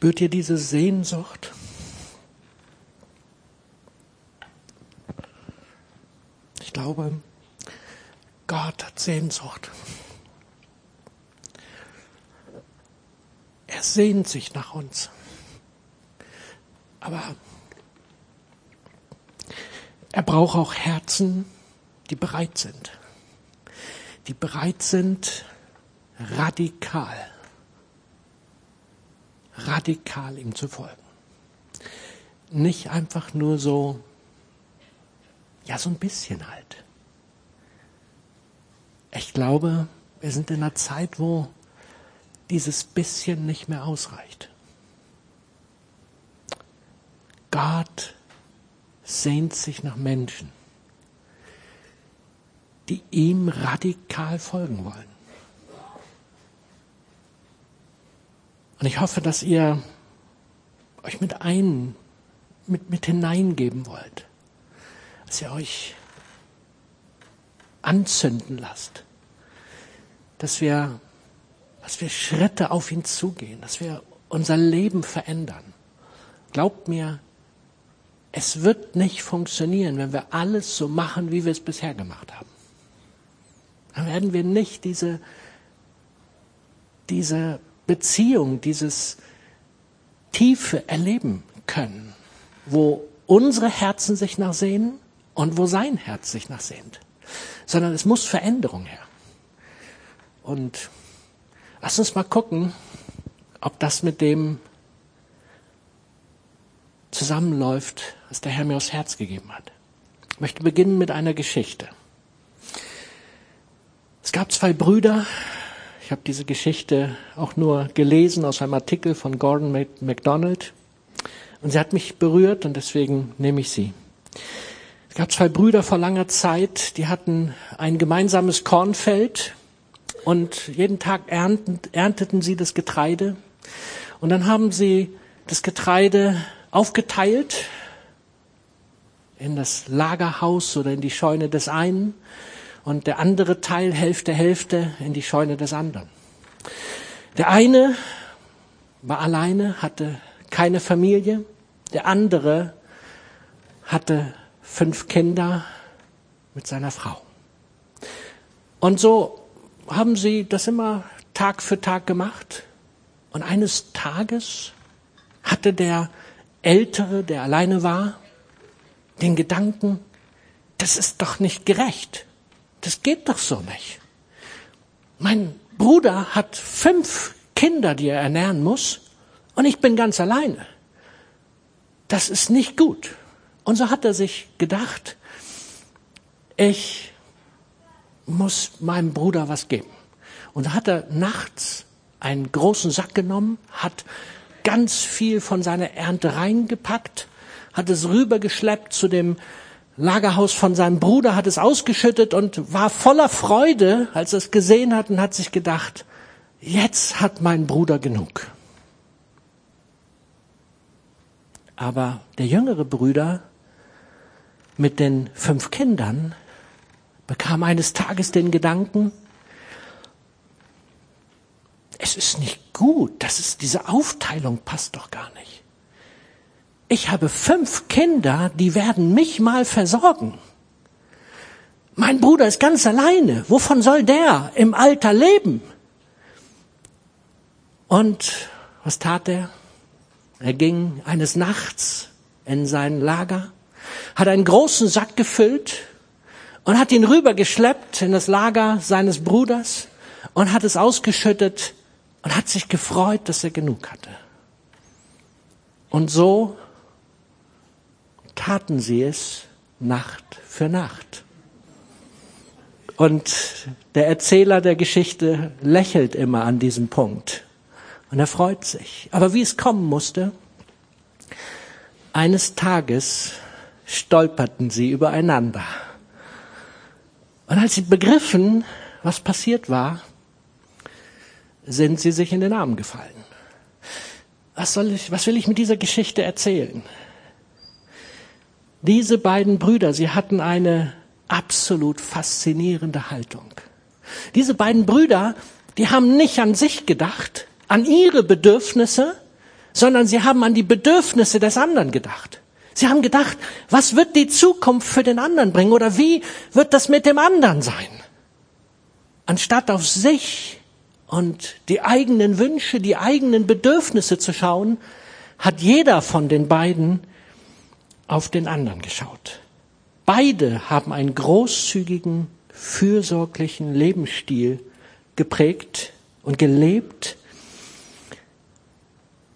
Spürt ihr diese Sehnsucht? Ich glaube, Gott hat Sehnsucht. Er sehnt sich nach uns. Aber er braucht auch Herzen, die bereit sind. Die bereit sind, radikal, radikal ihm zu folgen. Nicht einfach nur so, ja, so ein bisschen halt. Ich glaube, wir sind in einer Zeit, wo dieses bisschen nicht mehr ausreicht. Gott sehnt sich nach Menschen, die ihm radikal folgen wollen. Und ich hoffe, dass ihr euch mit ein, mit, mit hineingeben wollt, dass ihr euch anzünden lasst, dass wir, dass wir Schritte auf ihn zugehen, dass wir unser Leben verändern. Glaubt mir, es wird nicht funktionieren, wenn wir alles so machen, wie wir es bisher gemacht haben. Dann werden wir nicht diese, diese Beziehung, dieses Tiefe erleben können, wo unsere Herzen sich nach sehnen und wo sein Herz sich nach sehnt. Sondern es muss Veränderung her. Und lass uns mal gucken, ob das mit dem zusammenläuft, was der Herr mir aufs Herz gegeben hat. Ich möchte beginnen mit einer Geschichte. Es gab zwei Brüder. Ich habe diese Geschichte auch nur gelesen aus einem Artikel von Gordon MacDonald. Und sie hat mich berührt und deswegen nehme ich sie. Es gab zwei Brüder vor langer Zeit, die hatten ein gemeinsames Kornfeld und jeden Tag ernteten sie das Getreide. Und dann haben sie das Getreide aufgeteilt in das Lagerhaus oder in die Scheune des einen und der andere Teil, Hälfte, Hälfte, in die Scheune des anderen. Der eine war alleine, hatte keine Familie, der andere hatte fünf Kinder mit seiner Frau. Und so haben sie das immer Tag für Tag gemacht. Und eines Tages hatte der Ältere, der alleine war, den Gedanken, das ist doch nicht gerecht. Das geht doch so nicht. Mein Bruder hat fünf Kinder, die er ernähren muss, und ich bin ganz alleine. Das ist nicht gut. Und so hat er sich gedacht, ich muss meinem Bruder was geben. Und da hat er nachts einen großen Sack genommen, hat ganz viel von seiner Ernte reingepackt, hat es rübergeschleppt zu dem Lagerhaus von seinem Bruder, hat es ausgeschüttet und war voller Freude, als er es gesehen hat und hat sich gedacht, jetzt hat mein Bruder genug. Aber der jüngere Bruder mit den fünf Kindern bekam eines Tages den Gedanken, es ist nicht gut, das ist, diese Aufteilung passt doch gar nicht. Ich habe fünf Kinder, die werden mich mal versorgen. Mein Bruder ist ganz alleine. Wovon soll der im Alter leben? Und was tat er? Er ging eines Nachts in sein Lager, hat einen großen Sack gefüllt und hat ihn rübergeschleppt in das Lager seines Bruders und hat es ausgeschüttet und hat sich gefreut, dass er genug hatte. Und so taten sie es Nacht für Nacht. Und der Erzähler der Geschichte lächelt immer an diesem Punkt. Und er freut sich. Aber wie es kommen musste, eines Tages stolperten sie übereinander. Und als sie begriffen, was passiert war, sind sie sich in den Arm gefallen. Was soll ich, was will ich mit dieser Geschichte erzählen? Diese beiden Brüder, sie hatten eine absolut faszinierende Haltung. Diese beiden Brüder, die haben nicht an sich gedacht, an ihre Bedürfnisse, sondern sie haben an die Bedürfnisse des anderen gedacht. Sie haben gedacht, was wird die Zukunft für den anderen bringen oder wie wird das mit dem anderen sein? Anstatt auf sich und die eigenen Wünsche, die eigenen Bedürfnisse zu schauen, hat jeder von den beiden auf den anderen geschaut. Beide haben einen großzügigen, fürsorglichen Lebensstil geprägt und gelebt.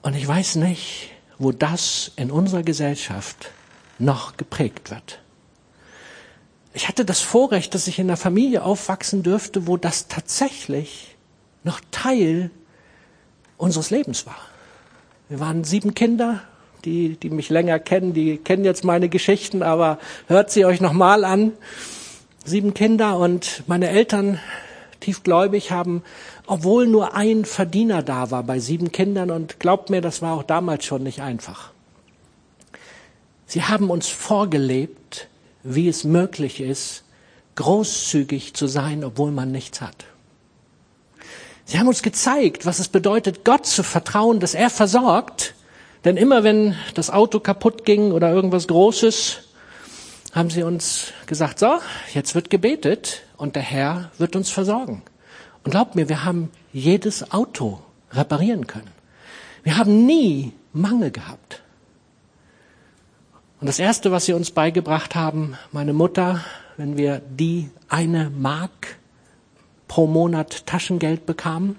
Und ich weiß nicht, wo das in unserer Gesellschaft noch geprägt wird. Ich hatte das Vorrecht, dass ich in einer Familie aufwachsen dürfte, wo das tatsächlich noch Teil unseres Lebens war. Wir waren sieben Kinder, die, die mich länger kennen, die kennen jetzt meine Geschichten, aber hört sie euch nochmal an. Sieben Kinder und meine Eltern, tiefgläubig, haben, obwohl nur ein Verdiener da war bei sieben Kindern und glaubt mir, das war auch damals schon nicht einfach. Sie haben uns vorgelebt, wie es möglich ist, großzügig zu sein, obwohl man nichts hat. Sie haben uns gezeigt, was es bedeutet, Gott zu vertrauen, dass er versorgt. Denn immer wenn das Auto kaputt ging oder irgendwas Großes, haben sie uns gesagt, so, jetzt wird gebetet und der Herr wird uns versorgen. Und glaubt mir, wir haben jedes Auto reparieren können. Wir haben nie Mangel gehabt. Und das Erste, was sie uns beigebracht haben, meine Mutter, wenn wir die eine Mark pro Monat Taschengeld bekamen?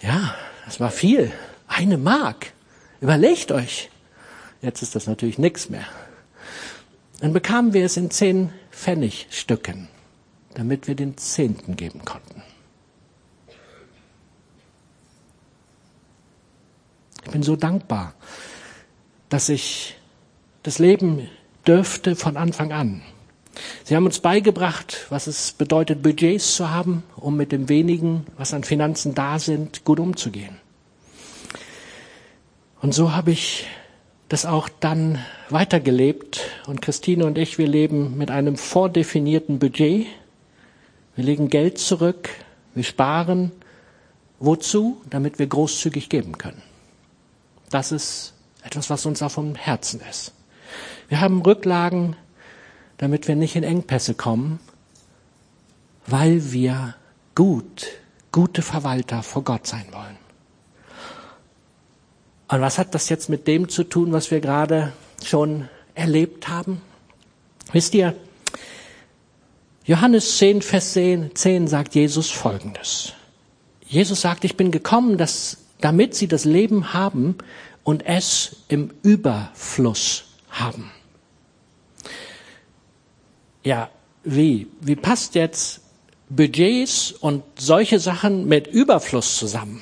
Ja, das war viel. Eine Mark. Überlegt euch. Jetzt ist das natürlich nichts mehr. Dann bekamen wir es in zehn Pfennigstücken, damit wir den Zehnten geben konnten. Ich bin so dankbar, dass ich das Leben dürfte von Anfang an. Sie haben uns beigebracht, was es bedeutet, Budgets zu haben, um mit dem wenigen, was an Finanzen da sind, gut umzugehen. Und so habe ich das auch dann weitergelebt. Und Christine und ich, wir leben mit einem vordefinierten Budget. Wir legen Geld zurück, wir sparen. Wozu? Damit wir großzügig geben können. Das ist etwas, was uns auch vom Herzen ist. Wir haben Rücklagen damit wir nicht in Engpässe kommen, weil wir gut, gute Verwalter vor Gott sein wollen. Und was hat das jetzt mit dem zu tun, was wir gerade schon erlebt haben? Wisst ihr, Johannes 10, Vers 10 sagt Jesus Folgendes. Jesus sagt, ich bin gekommen, dass, damit sie das Leben haben und es im Überfluss haben. Ja, wie? Wie passt jetzt Budgets und solche Sachen mit Überfluss zusammen?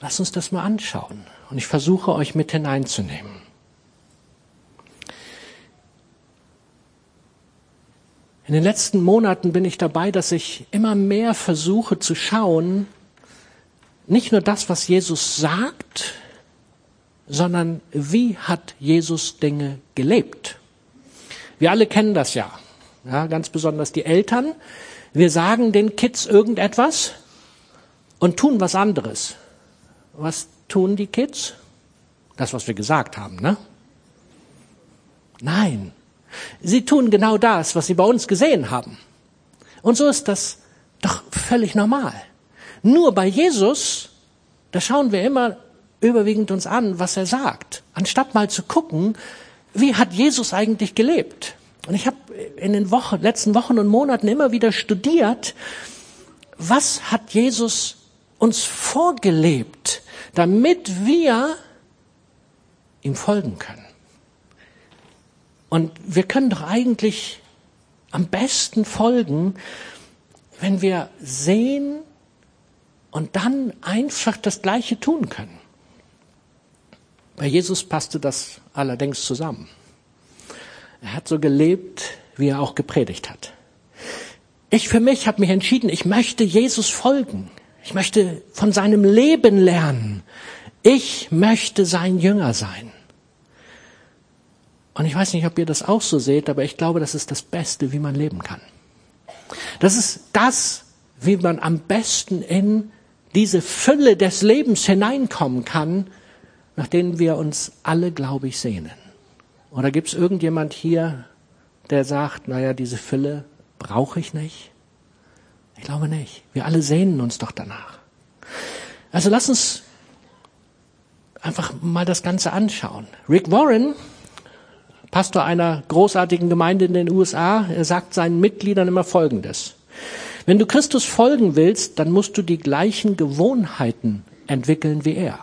Lass uns das mal anschauen. Und ich versuche euch mit hineinzunehmen. In den letzten Monaten bin ich dabei, dass ich immer mehr versuche zu schauen, nicht nur das, was Jesus sagt, sondern wie hat Jesus Dinge gelebt. Wir alle kennen das ja. Ja, ganz besonders die Eltern. Wir sagen den Kids irgendetwas und tun was anderes. Was tun die Kids? Das, was wir gesagt haben, ne? Nein. Sie tun genau das, was sie bei uns gesehen haben. Und so ist das doch völlig normal. Nur bei Jesus, da schauen wir immer überwiegend uns an, was er sagt, anstatt mal zu gucken, wie hat Jesus eigentlich gelebt? Und ich habe in den Wochen, letzten Wochen und Monaten immer wieder studiert, was hat Jesus uns vorgelebt, damit wir ihm folgen können. Und wir können doch eigentlich am besten folgen, wenn wir sehen und dann einfach das Gleiche tun können. Bei Jesus passte das allerdings zusammen. Er hat so gelebt, wie er auch gepredigt hat. Ich für mich habe mich entschieden, ich möchte Jesus folgen. Ich möchte von seinem Leben lernen. Ich möchte sein Jünger sein. Und ich weiß nicht, ob ihr das auch so seht, aber ich glaube, das ist das Beste, wie man leben kann. Das ist das, wie man am besten in diese Fülle des Lebens hineinkommen kann, nach denen wir uns alle, glaube ich, sehnen. Oder gibt es irgendjemand hier, der sagt, naja, diese Fülle brauche ich nicht? Ich glaube nicht. Wir alle sehnen uns doch danach. Also lass uns einfach mal das Ganze anschauen. Rick Warren, Pastor einer großartigen Gemeinde in den USA, er sagt seinen Mitgliedern immer Folgendes. Wenn du Christus folgen willst, dann musst du die gleichen Gewohnheiten entwickeln wie er.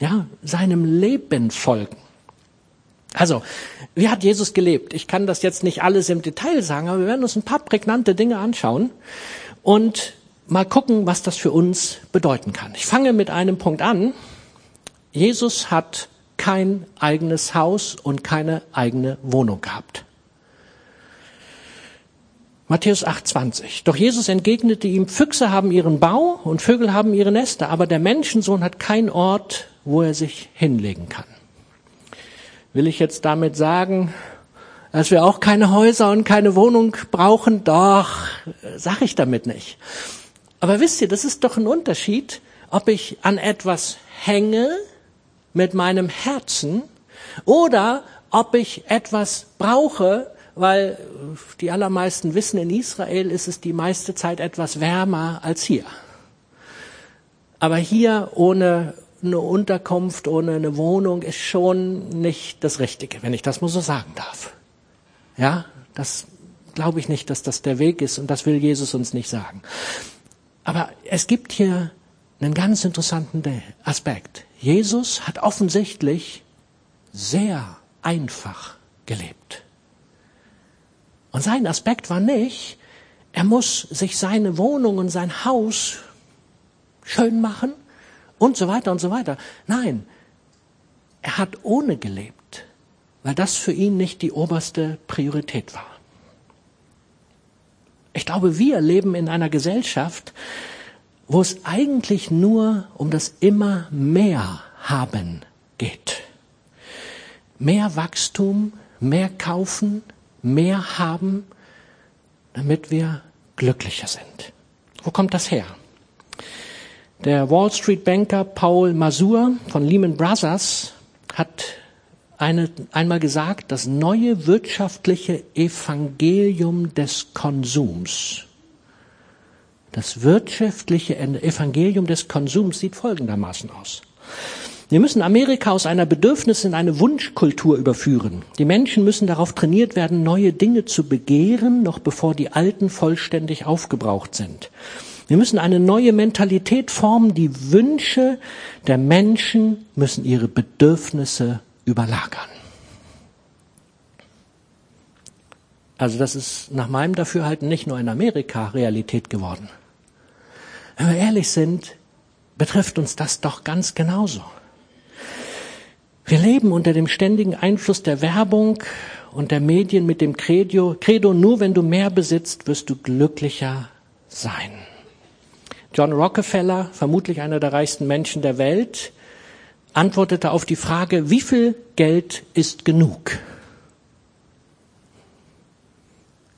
Ja, seinem Leben folgen. Also, wie hat Jesus gelebt? Ich kann das jetzt nicht alles im Detail sagen, aber wir werden uns ein paar prägnante Dinge anschauen und mal gucken, was das für uns bedeuten kann. Ich fange mit einem Punkt an. Jesus hat kein eigenes Haus und keine eigene Wohnung gehabt. Matthäus 8,20. Doch Jesus entgegnete ihm, Füchse haben ihren Bau und Vögel haben ihre Nester, aber der Menschensohn hat keinen Ort, wo er sich hinlegen kann. Will ich jetzt damit sagen, dass wir auch keine Häuser und keine Wohnung brauchen? Doch, sag ich damit nicht. Aber wisst ihr, das ist doch ein Unterschied, ob ich an etwas hänge mit meinem Herzen oder ob ich etwas brauche, weil die allermeisten wissen, in Israel ist es die meiste Zeit etwas wärmer als hier. Aber hier ohne eine Unterkunft, ohne eine Wohnung ist schon nicht das Richtige, wenn ich das mal so sagen darf. Ja, das glaube ich nicht, dass das der Weg ist und das will Jesus uns nicht sagen. Aber es gibt hier einen ganz interessanten Aspekt. Jesus hat offensichtlich sehr einfach gelebt. Und sein Aspekt war nicht, er muss sich seine Wohnung und sein Haus schön machen, und so weiter und so weiter. Nein, er hat ohne gelebt, weil das für ihn nicht die oberste Priorität war. Ich glaube, wir leben in einer Gesellschaft, wo es eigentlich nur um das immer mehr haben geht. Mehr Wachstum, mehr kaufen, mehr haben, damit wir glücklicher sind. Wo kommt das her? Der Wall Street Banker Paul Masur von Lehman Brothers hat eine, einmal gesagt, das neue wirtschaftliche Evangelium des Konsums. Das wirtschaftliche Evangelium des Konsums sieht folgendermaßen aus. Wir müssen Amerika aus einer Bedürfnis in eine Wunschkultur überführen. Die Menschen müssen darauf trainiert werden, neue Dinge zu begehren, noch bevor die alten vollständig aufgebraucht sind. Wir müssen eine neue Mentalität formen. Die Wünsche der Menschen müssen ihre Bedürfnisse überlagern. Also das ist nach meinem Dafürhalten nicht nur in Amerika Realität geworden. Wenn wir ehrlich sind, betrifft uns das doch ganz genauso. Wir leben unter dem ständigen Einfluss der Werbung und der Medien mit dem Credo, Credo nur wenn du mehr besitzt, wirst du glücklicher sein. John Rockefeller, vermutlich einer der reichsten Menschen der Welt, antwortete auf die Frage, wie viel Geld ist genug?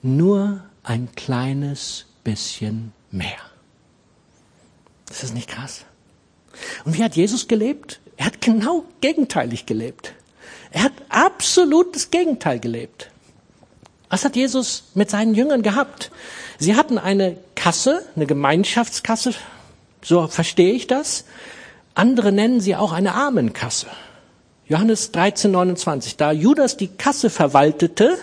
Nur ein kleines bisschen mehr. Ist das nicht krass? Und wie hat Jesus gelebt? Er hat genau gegenteilig gelebt. Er hat absolut das Gegenteil gelebt. Was hat Jesus mit seinen Jüngern gehabt? Sie hatten eine Kasse, eine Gemeinschaftskasse, so verstehe ich das. Andere nennen sie auch eine Armenkasse. Johannes 13, 29. Da Judas die Kasse verwaltete,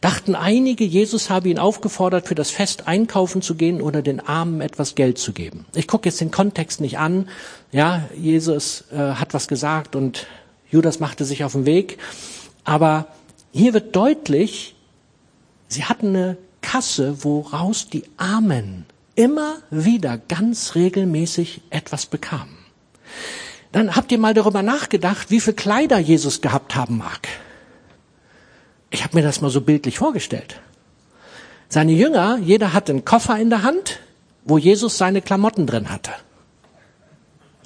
dachten einige, Jesus habe ihn aufgefordert, für das Fest einkaufen zu gehen oder den Armen etwas Geld zu geben. Ich gucke jetzt den Kontext nicht an. Ja, Jesus äh, hat was gesagt und Judas machte sich auf den Weg. Aber hier wird deutlich, sie hatten eine Kasse, woraus die Armen immer wieder ganz regelmäßig etwas bekamen. Dann habt ihr mal darüber nachgedacht, wie viel Kleider Jesus gehabt haben mag. Ich habe mir das mal so bildlich vorgestellt. Seine Jünger, jeder hatte einen Koffer in der Hand, wo Jesus seine Klamotten drin hatte.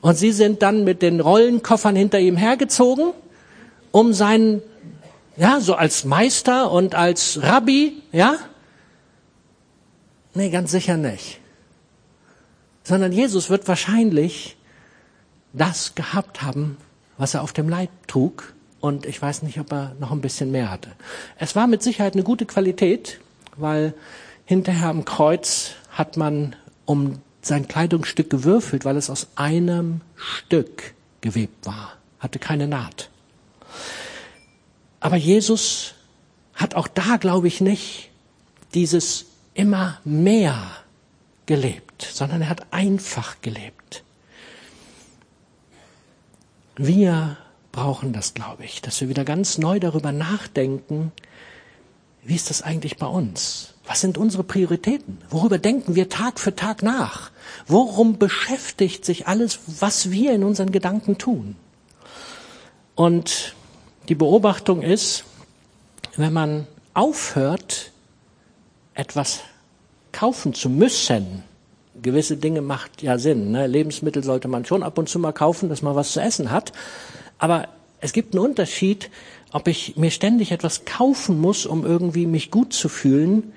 Und sie sind dann mit den Rollenkoffern hinter ihm hergezogen, um seinen, ja, so als Meister und als Rabbi, ja, Nee, ganz sicher nicht. sondern Jesus wird wahrscheinlich das gehabt haben, was er auf dem Leib trug. Und ich weiß nicht, ob er noch ein bisschen mehr hatte. Es war mit Sicherheit eine gute Qualität, weil hinterher am Kreuz hat man um sein Kleidungsstück gewürfelt, weil es aus einem Stück gewebt war, hatte keine Naht. Aber Jesus hat auch da, glaube ich, nicht dieses immer mehr gelebt, sondern er hat einfach gelebt. Wir brauchen das, glaube ich, dass wir wieder ganz neu darüber nachdenken, wie ist das eigentlich bei uns? Was sind unsere Prioritäten? Worüber denken wir Tag für Tag nach? Worum beschäftigt sich alles, was wir in unseren Gedanken tun? Und die Beobachtung ist, wenn man aufhört, etwas kaufen zu müssen, gewisse Dinge macht ja Sinn. Ne? Lebensmittel sollte man schon ab und zu mal kaufen, dass man was zu essen hat. Aber es gibt einen Unterschied, ob ich mir ständig etwas kaufen muss, um irgendwie mich gut zu fühlen,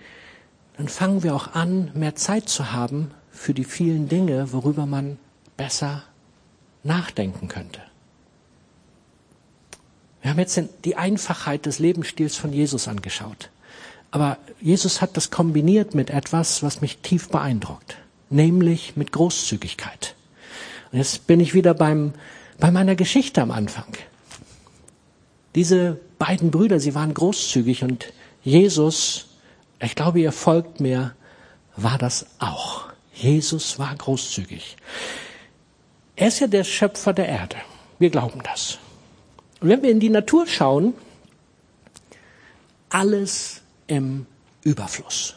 dann fangen wir auch an, mehr Zeit zu haben für die vielen Dinge, worüber man besser nachdenken könnte. Wir haben jetzt die Einfachheit des Lebensstils von Jesus angeschaut. Aber Jesus hat das kombiniert mit etwas, was mich tief beeindruckt, nämlich mit Großzügigkeit. Und jetzt bin ich wieder beim, bei meiner Geschichte am Anfang. Diese beiden Brüder, sie waren großzügig und Jesus, ich glaube, ihr folgt mir, war das auch. Jesus war großzügig. Er ist ja der Schöpfer der Erde. Wir glauben das. Und wenn wir in die Natur schauen, alles im Überfluss.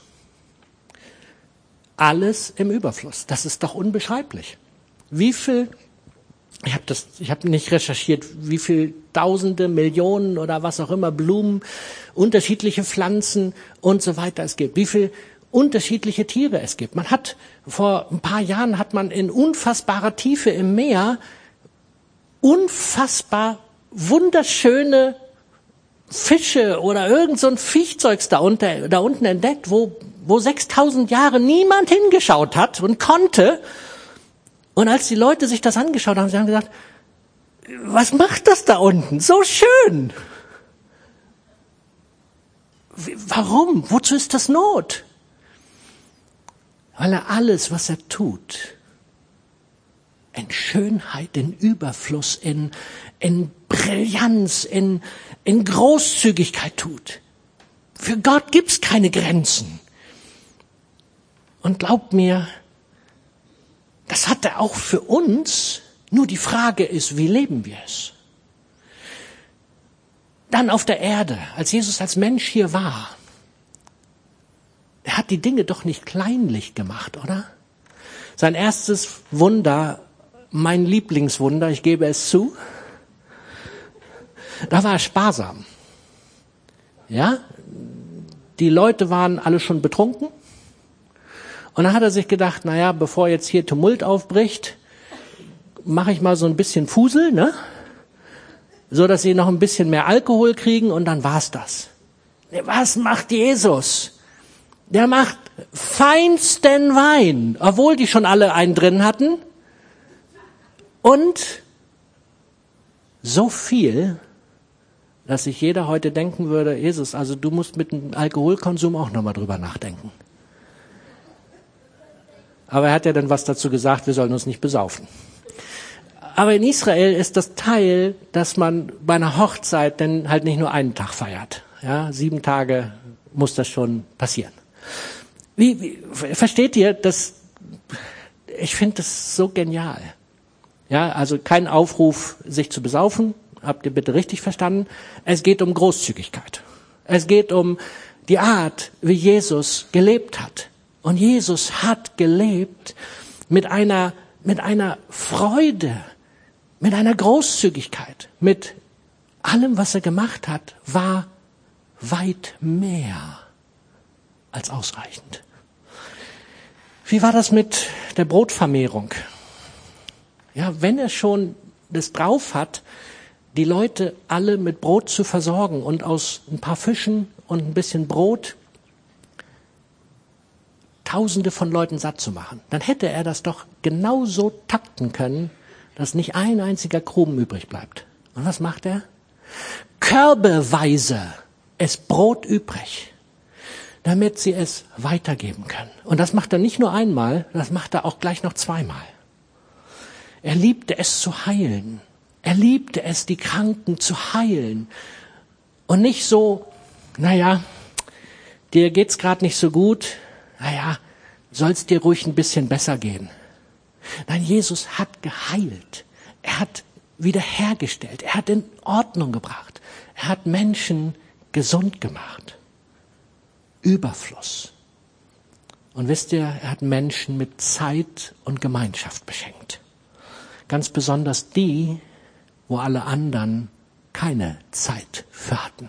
Alles im Überfluss. Das ist doch unbeschreiblich. Wie viel, ich habe das, nicht recherchiert, wie viel Tausende, Millionen oder was auch immer Blumen, unterschiedliche Pflanzen und so weiter es gibt. Wie viel unterschiedliche Tiere es gibt. Man hat vor ein paar Jahren hat man in unfassbarer Tiefe im Meer unfassbar wunderschöne Fische oder irgend so ein Viechzeugs da, unter, da unten entdeckt, wo, wo 6000 Jahre niemand hingeschaut hat und konnte. Und als die Leute sich das angeschaut haben, sie haben gesagt, was macht das da unten? So schön. Warum? Wozu ist das Not? Weil er alles, was er tut, in Schönheit, in Überfluss, in, in Brillanz, in, in Großzügigkeit tut. Für Gott gibt's keine Grenzen. Und glaubt mir, das hat er auch für uns. Nur die Frage ist, wie leben wir es? Dann auf der Erde, als Jesus als Mensch hier war, er hat die Dinge doch nicht kleinlich gemacht, oder? Sein erstes Wunder mein Lieblingswunder, ich gebe es zu. Da war er sparsam. Ja, die Leute waren alle schon betrunken. Und dann hat er sich gedacht, na ja, bevor jetzt hier Tumult aufbricht, mache ich mal so ein bisschen Fusel, ne? So dass sie noch ein bisschen mehr Alkohol kriegen und dann war's das. Was macht Jesus? Der macht feinsten Wein, obwohl die schon alle einen drin hatten. Und so viel, dass sich jeder heute denken würde, Jesus, also du musst mit dem Alkoholkonsum auch nochmal drüber nachdenken. Aber er hat ja dann was dazu gesagt, wir sollen uns nicht besaufen. Aber in Israel ist das Teil, dass man bei einer Hochzeit dann halt nicht nur einen Tag feiert. Ja, sieben Tage muss das schon passieren. Wie, wie versteht ihr das? Ich finde das so genial. Ja, also kein Aufruf, sich zu besaufen. Habt ihr bitte richtig verstanden? Es geht um Großzügigkeit. Es geht um die Art, wie Jesus gelebt hat. Und Jesus hat gelebt mit einer, mit einer Freude, mit einer Großzügigkeit, mit allem, was er gemacht hat, war weit mehr als ausreichend. Wie war das mit der Brotvermehrung? Ja, wenn er schon das drauf hat, die Leute alle mit Brot zu versorgen und aus ein paar Fischen und ein bisschen Brot, Tausende von Leuten satt zu machen, dann hätte er das doch genauso takten können, dass nicht ein einziger Krumen übrig bleibt. Und was macht er? Körbeweise ist Brot übrig, damit sie es weitergeben können. Und das macht er nicht nur einmal, das macht er auch gleich noch zweimal. Er liebte es zu heilen. Er liebte es, die Kranken zu heilen. Und nicht so, naja, dir geht's gerade nicht so gut, naja, soll's dir ruhig ein bisschen besser gehen. Nein, Jesus hat geheilt. Er hat wiederhergestellt. Er hat in Ordnung gebracht. Er hat Menschen gesund gemacht. Überfluss. Und wisst ihr, er hat Menschen mit Zeit und Gemeinschaft beschenkt. Ganz besonders die, wo alle anderen keine Zeit für hatten.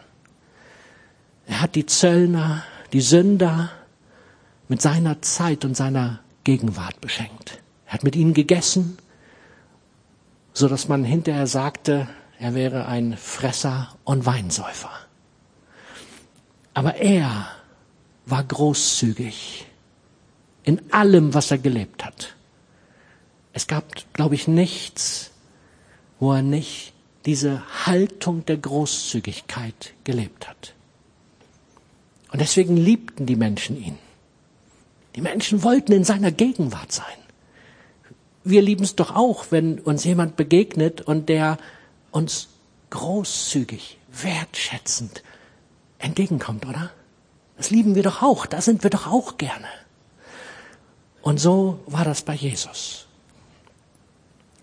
Er hat die Zöllner, die Sünder mit seiner Zeit und seiner Gegenwart beschenkt. Er hat mit ihnen gegessen, so dass man hinterher sagte, er wäre ein Fresser und Weinsäufer. Aber er war großzügig in allem, was er gelebt hat. Es gab, glaube ich, nichts, wo er nicht diese Haltung der Großzügigkeit gelebt hat. Und deswegen liebten die Menschen ihn. Die Menschen wollten in seiner Gegenwart sein. Wir lieben es doch auch, wenn uns jemand begegnet und der uns großzügig, wertschätzend entgegenkommt, oder? Das lieben wir doch auch, da sind wir doch auch gerne. Und so war das bei Jesus.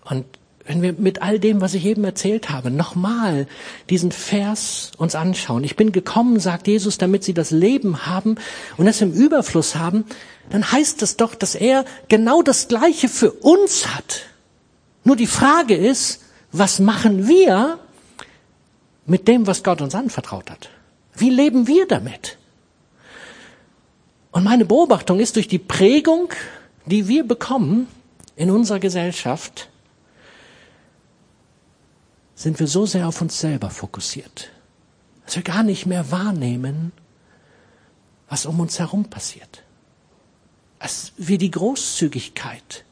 Und wenn wir mit all dem, was ich eben erzählt habe, nochmal diesen Vers uns anschauen. Ich bin gekommen, sagt Jesus, damit sie das Leben haben und es im Überfluss haben, dann heißt es doch, dass er genau das Gleiche für uns hat. Nur die Frage ist, was machen wir mit dem, was Gott uns anvertraut hat? Wie leben wir damit? Und meine Beobachtung ist durch die Prägung, die wir bekommen in unserer Gesellschaft, sind wir so sehr auf uns selber fokussiert, dass wir gar nicht mehr wahrnehmen, was um uns herum passiert. Dass wir die Großzügigkeit,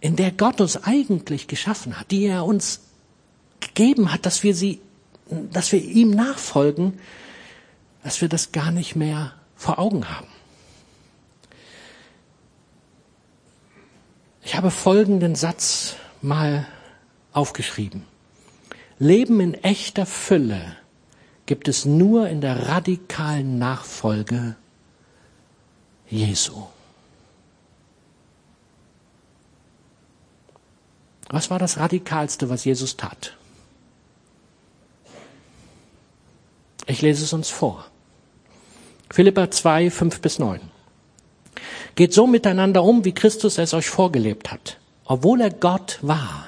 in der Gott uns eigentlich geschaffen hat, die er uns gegeben hat, dass wir sie, dass wir ihm nachfolgen, dass wir das gar nicht mehr vor Augen haben. Ich habe folgenden Satz mal aufgeschrieben. Leben in echter Fülle gibt es nur in der radikalen Nachfolge Jesu. Was war das Radikalste, was Jesus tat? Ich lese es uns vor. Philippa 2, 5 bis 9. Geht so miteinander um, wie Christus es euch vorgelebt hat. Obwohl er Gott war,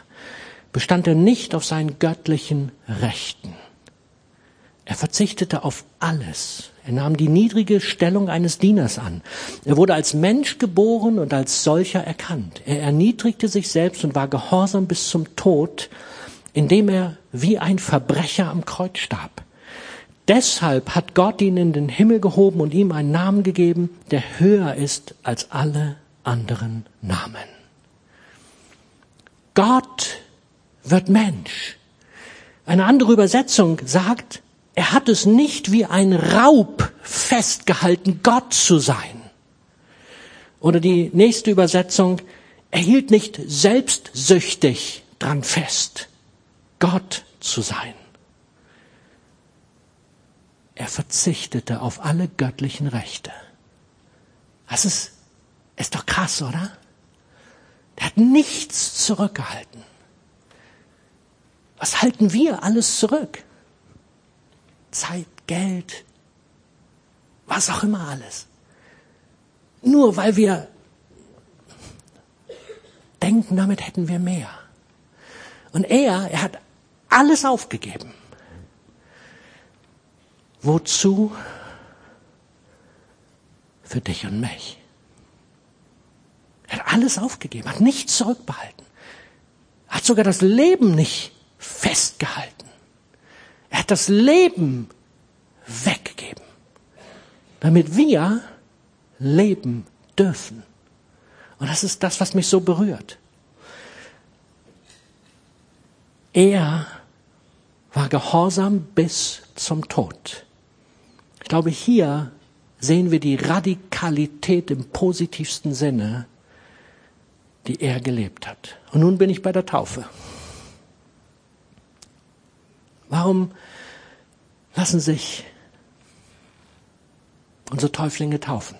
bestand er nicht auf seinen göttlichen Rechten. Er verzichtete auf alles. Er nahm die niedrige Stellung eines Dieners an. Er wurde als Mensch geboren und als solcher erkannt. Er erniedrigte sich selbst und war gehorsam bis zum Tod, indem er wie ein Verbrecher am Kreuz starb. Deshalb hat Gott ihn in den Himmel gehoben und ihm einen Namen gegeben, der höher ist als alle anderen Namen. Gott wird Mensch. Eine andere Übersetzung sagt, er hat es nicht wie ein Raub festgehalten, Gott zu sein. Oder die nächste Übersetzung, er hielt nicht selbstsüchtig dran fest, Gott zu sein. Er verzichtete auf alle göttlichen Rechte. Das ist, ist doch krass, oder? Er hat nichts zurückgehalten. Was halten wir alles zurück? Zeit, Geld, was auch immer alles. Nur weil wir denken, damit hätten wir mehr. Und er, er hat alles aufgegeben. Wozu? Für dich und mich. Er hat alles aufgegeben, hat nichts zurückbehalten. Hat sogar das Leben nicht festgehalten. Er hat das Leben weggegeben, damit wir leben dürfen. Und das ist das, was mich so berührt. Er war gehorsam bis zum Tod. Ich glaube, hier sehen wir die Radikalität im positivsten Sinne, die er gelebt hat. Und nun bin ich bei der Taufe. Warum lassen sich unsere Täuflinge taufen?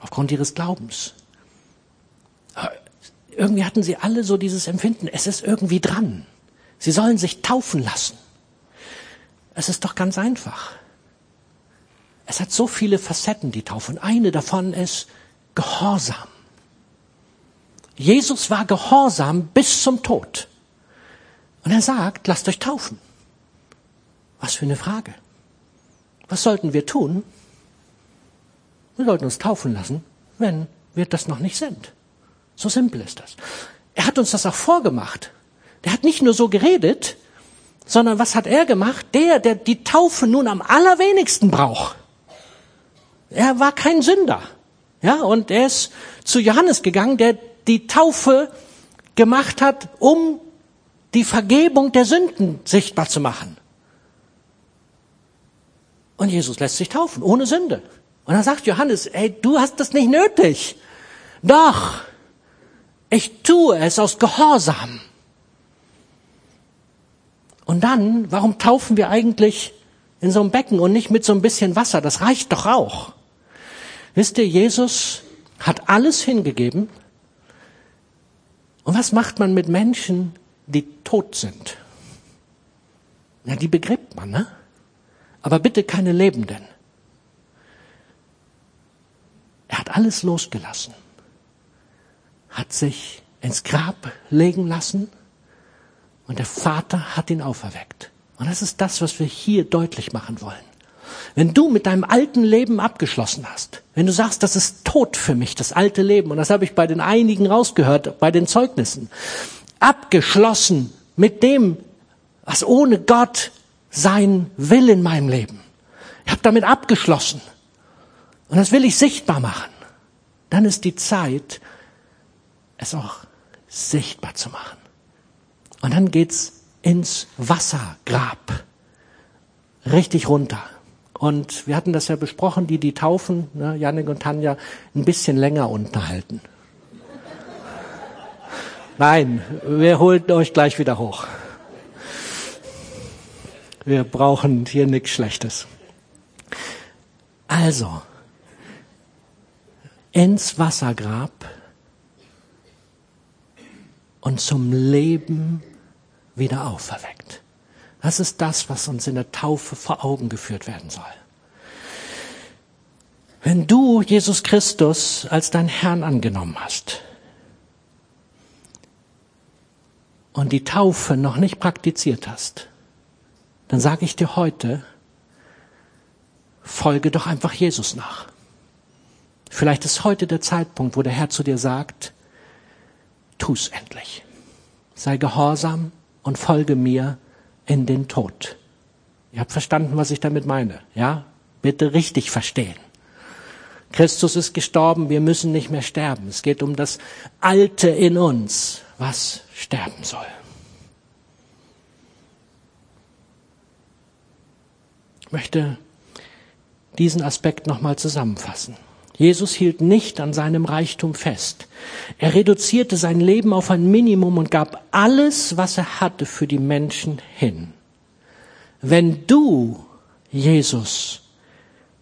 Aufgrund ihres Glaubens. Irgendwie hatten sie alle so dieses Empfinden, es ist irgendwie dran. Sie sollen sich taufen lassen. Es ist doch ganz einfach. Es hat so viele Facetten, die Taufe. Und eine davon ist Gehorsam. Jesus war gehorsam bis zum Tod. Und er sagt, lasst euch taufen. Was für eine Frage. Was sollten wir tun? Wir sollten uns taufen lassen, wenn wir das noch nicht sind. So simpel ist das. Er hat uns das auch vorgemacht. Der hat nicht nur so geredet, sondern was hat er gemacht? Der, der die Taufe nun am allerwenigsten braucht. Er war kein Sünder. Ja, und er ist zu Johannes gegangen, der die Taufe gemacht hat, um die Vergebung der Sünden sichtbar zu machen. Und Jesus lässt sich taufen, ohne Sünde. Und dann sagt Johannes, ey, du hast das nicht nötig. Doch, ich tue es aus Gehorsam. Und dann, warum taufen wir eigentlich in so einem Becken und nicht mit so ein bisschen Wasser? Das reicht doch auch. Wisst ihr, Jesus hat alles hingegeben. Und was macht man mit Menschen, die tot sind? Ja, die begräbt man, ne? Aber bitte keine Lebenden. Er hat alles losgelassen, hat sich ins Grab legen lassen und der Vater hat ihn auferweckt. Und das ist das, was wir hier deutlich machen wollen. Wenn du mit deinem alten Leben abgeschlossen hast, wenn du sagst, das ist tot für mich, das alte Leben, und das habe ich bei den einigen rausgehört, bei den Zeugnissen, abgeschlossen mit dem, was ohne Gott sein will in meinem Leben. Ich habe damit abgeschlossen. Und das will ich sichtbar machen. Dann ist die Zeit, es auch sichtbar zu machen. Und dann geht's ins Wassergrab. Richtig runter. Und wir hatten das ja besprochen, die, die taufen, ne, Janik und Tanja, ein bisschen länger unterhalten. Nein, wir holen euch gleich wieder hoch. Wir brauchen hier nichts Schlechtes. Also, ins Wassergrab und zum Leben wieder auferweckt. Das ist das, was uns in der Taufe vor Augen geführt werden soll. Wenn du Jesus Christus als dein Herrn angenommen hast und die Taufe noch nicht praktiziert hast, dann sage ich dir heute, folge doch einfach Jesus nach. Vielleicht ist heute der Zeitpunkt, wo der Herr zu dir sagt, tu's endlich. Sei gehorsam und folge mir in den Tod. Ihr habt verstanden, was ich damit meine, ja? Bitte richtig verstehen. Christus ist gestorben, wir müssen nicht mehr sterben. Es geht um das Alte in uns, was sterben soll. Ich möchte diesen Aspekt nochmal zusammenfassen. Jesus hielt nicht an seinem Reichtum fest. Er reduzierte sein Leben auf ein Minimum und gab alles, was er hatte, für die Menschen hin. Wenn du Jesus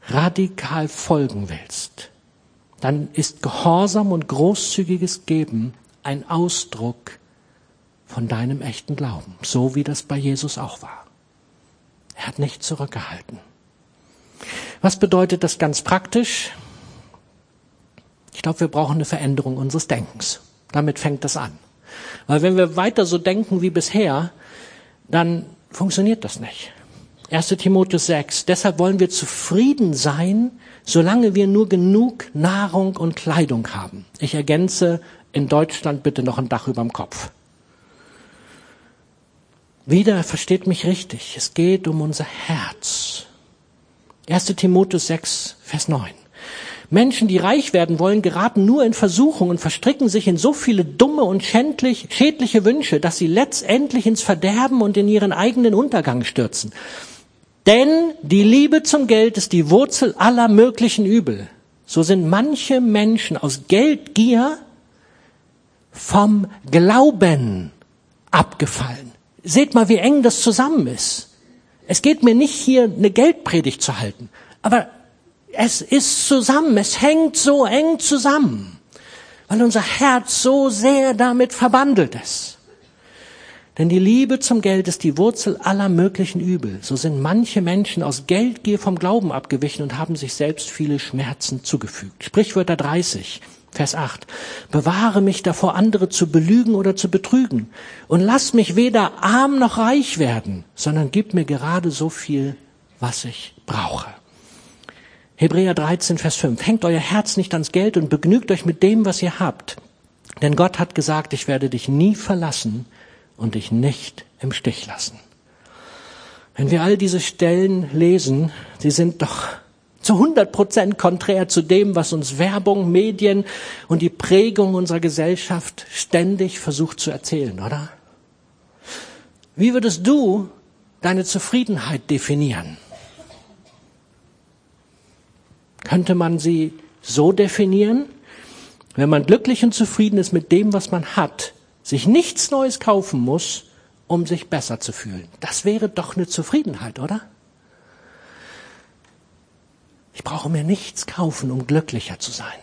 radikal folgen willst, dann ist Gehorsam und großzügiges Geben ein Ausdruck von deinem echten Glauben, so wie das bei Jesus auch war. Er hat nicht zurückgehalten. Was bedeutet das ganz praktisch? Ich glaube, wir brauchen eine Veränderung unseres Denkens. Damit fängt das an. Weil wenn wir weiter so denken wie bisher, dann funktioniert das nicht. 1. Timotheus 6. Deshalb wollen wir zufrieden sein, solange wir nur genug Nahrung und Kleidung haben. Ich ergänze in Deutschland bitte noch ein Dach überm Kopf. Wieder versteht mich richtig. Es geht um unser Herz. 1. Timotheus 6, Vers 9. Menschen, die reich werden wollen, geraten nur in Versuchung und verstricken sich in so viele dumme und schändlich, schädliche Wünsche, dass sie letztendlich ins Verderben und in ihren eigenen Untergang stürzen. Denn die Liebe zum Geld ist die Wurzel aller möglichen Übel. So sind manche Menschen aus Geldgier vom Glauben abgefallen. Seht mal, wie eng das zusammen ist. Es geht mir nicht hier eine Geldpredigt zu halten, aber es ist zusammen, es hängt so eng zusammen, weil unser Herz so sehr damit verbandelt ist. Denn die Liebe zum Geld ist die Wurzel aller möglichen Übel. So sind manche Menschen aus Geldgier vom Glauben abgewichen und haben sich selbst viele Schmerzen zugefügt. Sprichwörter 30. Vers 8. Bewahre mich davor, andere zu belügen oder zu betrügen. Und lass mich weder arm noch reich werden, sondern gib mir gerade so viel, was ich brauche. Hebräer 13, Vers 5. Hängt euer Herz nicht ans Geld und begnügt euch mit dem, was ihr habt. Denn Gott hat gesagt, ich werde dich nie verlassen und dich nicht im Stich lassen. Wenn wir all diese Stellen lesen, sie sind doch zu 100 Prozent konträr zu dem, was uns Werbung, Medien und die Prägung unserer Gesellschaft ständig versucht zu erzählen, oder? Wie würdest du deine Zufriedenheit definieren? Könnte man sie so definieren? Wenn man glücklich und zufrieden ist mit dem, was man hat, sich nichts Neues kaufen muss, um sich besser zu fühlen. Das wäre doch eine Zufriedenheit, oder? Ich brauche mir nichts kaufen, um glücklicher zu sein.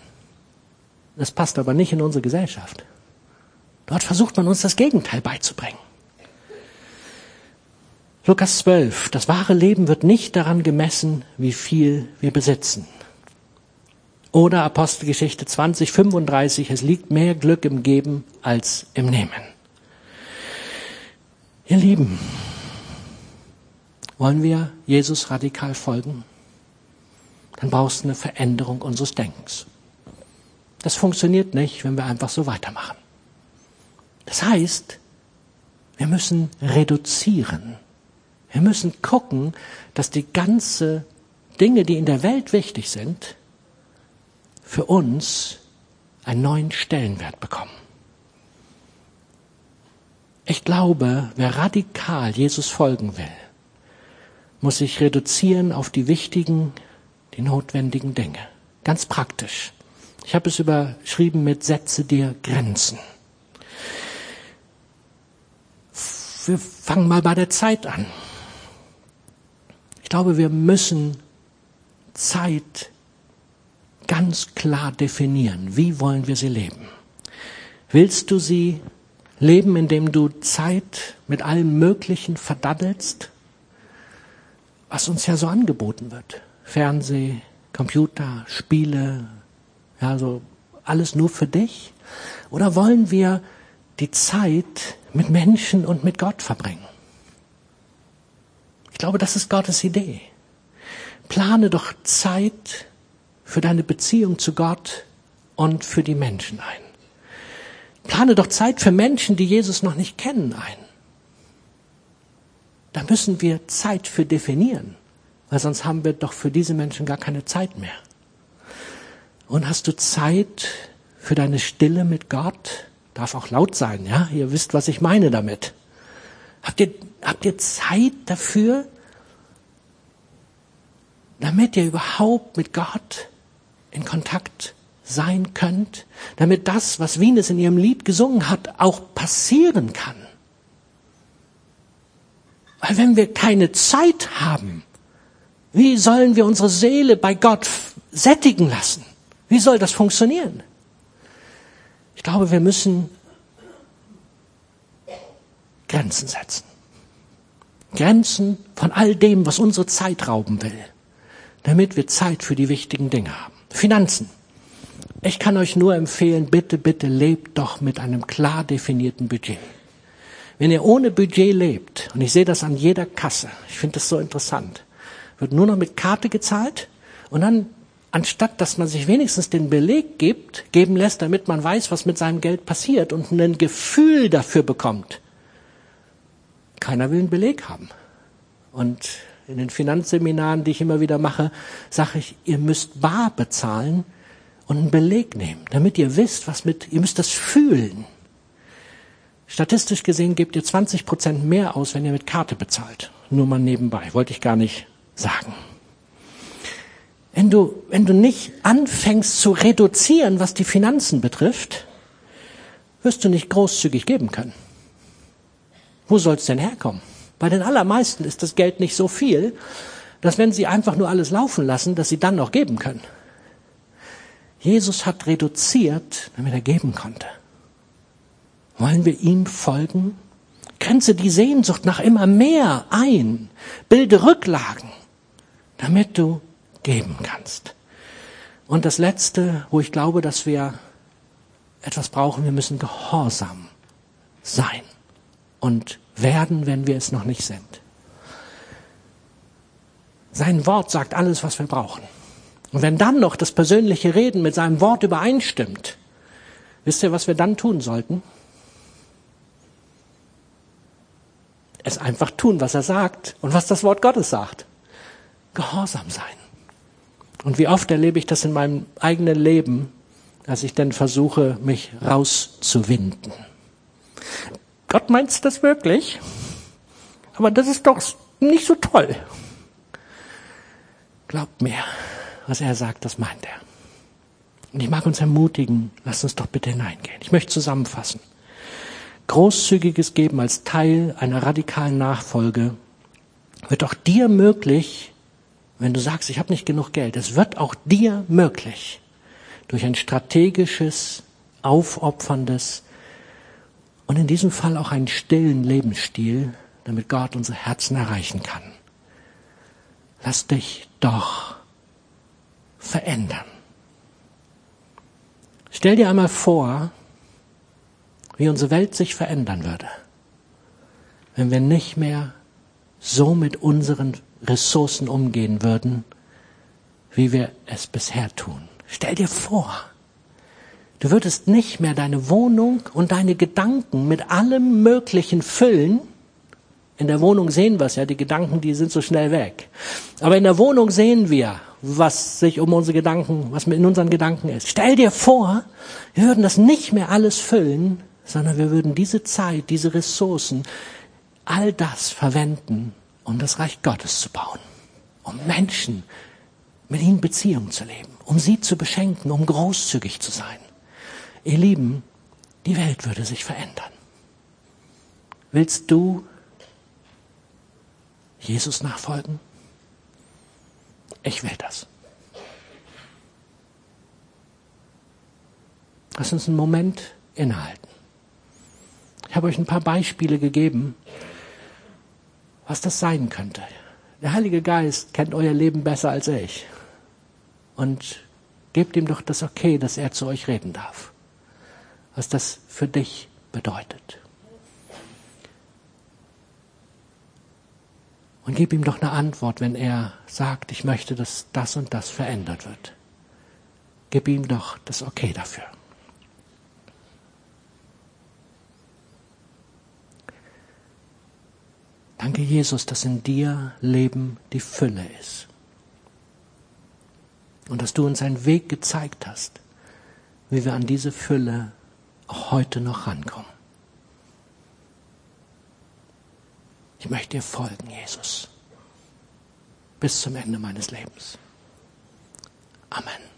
Das passt aber nicht in unsere Gesellschaft. Dort versucht man uns das Gegenteil beizubringen. Lukas 12. Das wahre Leben wird nicht daran gemessen, wie viel wir besitzen. Oder Apostelgeschichte 20, 35. Es liegt mehr Glück im Geben als im Nehmen. Ihr Lieben, wollen wir Jesus radikal folgen? Dann brauchst du eine Veränderung unseres Denkens. Das funktioniert nicht, wenn wir einfach so weitermachen. Das heißt, wir müssen reduzieren. Wir müssen gucken, dass die ganze Dinge, die in der Welt wichtig sind, für uns einen neuen Stellenwert bekommen. Ich glaube, wer radikal Jesus folgen will, muss sich reduzieren auf die wichtigen die notwendigen Dinge. Ganz praktisch. Ich habe es überschrieben mit Setze dir Grenzen. Wir fangen mal bei der Zeit an. Ich glaube, wir müssen Zeit ganz klar definieren. Wie wollen wir sie leben? Willst du sie leben, indem du Zeit mit allem Möglichen verdaddelst, was uns ja so angeboten wird? Fernseh, Computer, Spiele, ja, so alles nur für dich? Oder wollen wir die Zeit mit Menschen und mit Gott verbringen? Ich glaube, das ist Gottes Idee. Plane doch Zeit für deine Beziehung zu Gott und für die Menschen ein. Plane doch Zeit für Menschen, die Jesus noch nicht kennen, ein. Da müssen wir Zeit für definieren weil sonst haben wir doch für diese Menschen gar keine Zeit mehr. Und hast du Zeit für deine Stille mit Gott? Darf auch laut sein, ja? Ihr wisst, was ich meine damit. Habt ihr, habt ihr Zeit dafür, damit ihr überhaupt mit Gott in Kontakt sein könnt, damit das, was Wienes in ihrem Lied gesungen hat, auch passieren kann. Weil wenn wir keine Zeit haben, wie sollen wir unsere Seele bei Gott sättigen lassen? Wie soll das funktionieren? Ich glaube, wir müssen Grenzen setzen. Grenzen von all dem, was unsere Zeit rauben will, damit wir Zeit für die wichtigen Dinge haben. Finanzen. Ich kann euch nur empfehlen, bitte, bitte lebt doch mit einem klar definierten Budget. Wenn ihr ohne Budget lebt, und ich sehe das an jeder Kasse, ich finde das so interessant, wird nur noch mit Karte gezahlt und dann, anstatt dass man sich wenigstens den Beleg gibt, geben lässt, damit man weiß, was mit seinem Geld passiert und ein Gefühl dafür bekommt. Keiner will einen Beleg haben. Und in den Finanzseminaren, die ich immer wieder mache, sage ich, ihr müsst bar bezahlen, und einen Beleg nehmen, damit ihr wisst, was mit, ihr müsst das fühlen. Statistisch gesehen gebt ihr 20 Prozent mehr aus, wenn ihr mit Karte bezahlt. Nur mal nebenbei, wollte ich gar nicht sagen. Wenn du, wenn du nicht anfängst zu reduzieren, was die Finanzen betrifft, wirst du nicht großzügig geben können. Wo soll es denn herkommen? Bei den allermeisten ist das Geld nicht so viel, dass wenn sie einfach nur alles laufen lassen, dass sie dann noch geben können. Jesus hat reduziert, damit er geben konnte. Wollen wir ihm folgen? Grenze die Sehnsucht nach immer mehr ein. Bilde Rücklagen, damit du geben kannst. Und das Letzte, wo ich glaube, dass wir etwas brauchen, wir müssen gehorsam sein und werden, wenn wir es noch nicht sind. Sein Wort sagt alles, was wir brauchen. Und wenn dann noch das persönliche Reden mit seinem Wort übereinstimmt, wisst ihr, was wir dann tun sollten? Es einfach tun, was er sagt und was das Wort Gottes sagt. Gehorsam sein. Und wie oft erlebe ich das in meinem eigenen Leben, dass ich dann versuche, mich rauszuwinden. Gott meint das wirklich? Aber das ist doch nicht so toll. Glaubt mir, was er sagt, das meint er. Und ich mag uns ermutigen, lasst uns doch bitte hineingehen. Ich möchte zusammenfassen. Großzügiges Geben als Teil einer radikalen Nachfolge wird auch dir möglich, wenn du sagst, ich habe nicht genug Geld. Es wird auch dir möglich, durch ein strategisches, aufopferndes und in diesem Fall auch einen stillen Lebensstil, damit Gott unsere Herzen erreichen kann. Lass dich doch verändern. Stell dir einmal vor, wie unsere Welt sich verändern würde, wenn wir nicht mehr so mit unseren Ressourcen umgehen würden, wie wir es bisher tun. Stell dir vor, du würdest nicht mehr deine Wohnung und deine Gedanken mit allem Möglichen füllen. In der Wohnung sehen wir es ja, die Gedanken, die sind so schnell weg. Aber in der Wohnung sehen wir, was sich um unsere Gedanken, was in unseren Gedanken ist. Stell dir vor, wir würden das nicht mehr alles füllen, sondern wir würden diese Zeit, diese Ressourcen, all das verwenden, um das Reich Gottes zu bauen, um Menschen mit ihnen Beziehungen zu leben, um sie zu beschenken, um großzügig zu sein. Ihr Lieben, die Welt würde sich verändern. Willst du Jesus nachfolgen? Ich will das. Lass uns einen Moment innehalten. Ich habe euch ein paar Beispiele gegeben, was das sein könnte. Der Heilige Geist kennt euer Leben besser als ich. Und gebt ihm doch das Okay, dass er zu euch reden darf. Was das für dich bedeutet. Und gib ihm doch eine Antwort, wenn er sagt, ich möchte, dass das und das verändert wird. Gib ihm doch das Okay dafür. Danke, Jesus, dass in dir Leben die Fülle ist. Und dass du uns einen Weg gezeigt hast, wie wir an diese Fülle auch heute noch rankommen. Ich möchte dir folgen, Jesus, bis zum Ende meines Lebens. Amen.